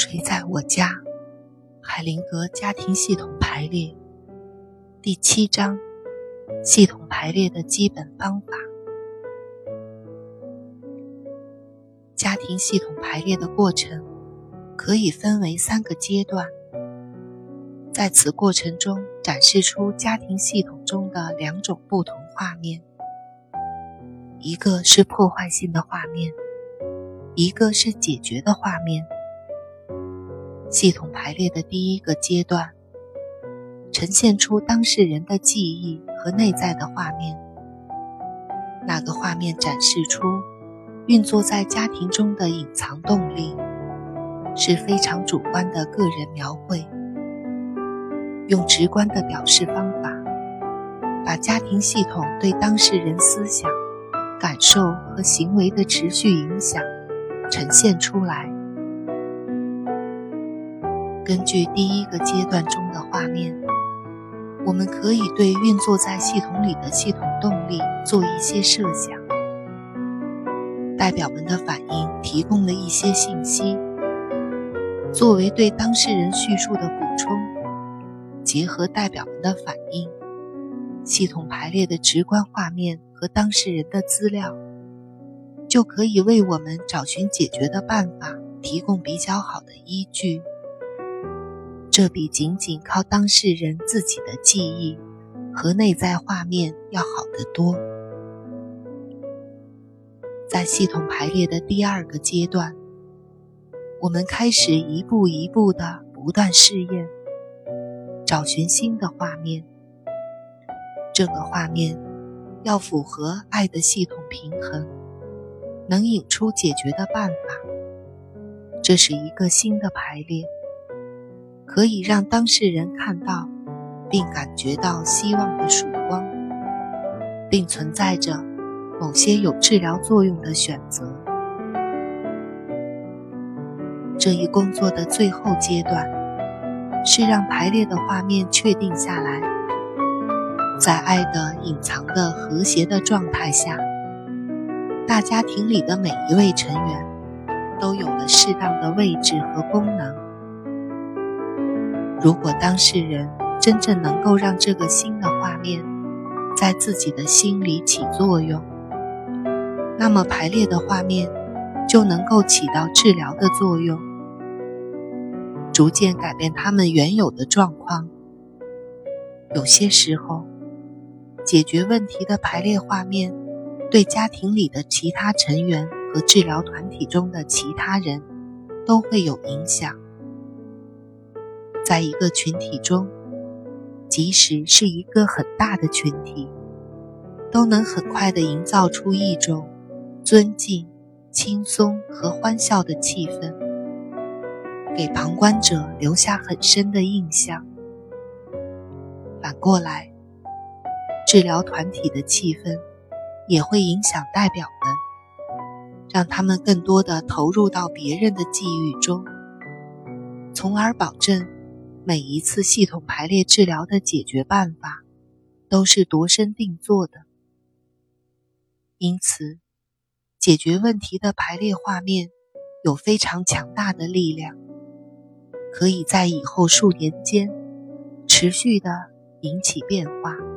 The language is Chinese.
谁在我家？海灵格家庭系统排列第七章：系统排列的基本方法。家庭系统排列的过程可以分为三个阶段，在此过程中展示出家庭系统中的两种不同画面：一个是破坏性的画面，一个是解决的画面。系统排列的第一个阶段，呈现出当事人的记忆和内在的画面。那个画面展示出运作在家庭中的隐藏动力，是非常主观的个人描绘。用直观的表示方法，把家庭系统对当事人思想、感受和行为的持续影响呈现出来。根据第一个阶段中的画面，我们可以对运作在系统里的系统动力做一些设想。代表们的反应提供了一些信息，作为对当事人叙述的补充。结合代表们的反应，系统排列的直观画面和当事人的资料，就可以为我们找寻解决的办法提供比较好的依据。这比仅仅靠当事人自己的记忆和内在画面要好得多。在系统排列的第二个阶段，我们开始一步一步的不断试验，找寻新的画面。这个画面要符合爱的系统平衡，能引出解决的办法。这是一个新的排列。可以让当事人看到，并感觉到希望的曙光，并存在着某些有治疗作用的选择。这一工作的最后阶段，是让排列的画面确定下来，在爱的隐藏的和谐的状态下，大家庭里的每一位成员都有了适当的位置和功能。如果当事人真正能够让这个新的画面在自己的心里起作用，那么排列的画面就能够起到治疗的作用，逐渐改变他们原有的状况。有些时候，解决问题的排列画面对家庭里的其他成员和治疗团体中的其他人都会有影响。在一个群体中，即使是一个很大的群体，都能很快地营造出一种尊敬、轻松和欢笑的气氛，给旁观者留下很深的印象。反过来，治疗团体的气氛也会影响代表们，让他们更多地投入到别人的际遇中，从而保证。每一次系统排列治疗的解决办法都是度身定做的，因此，解决问题的排列画面有非常强大的力量，可以在以后数年间持续的引起变化。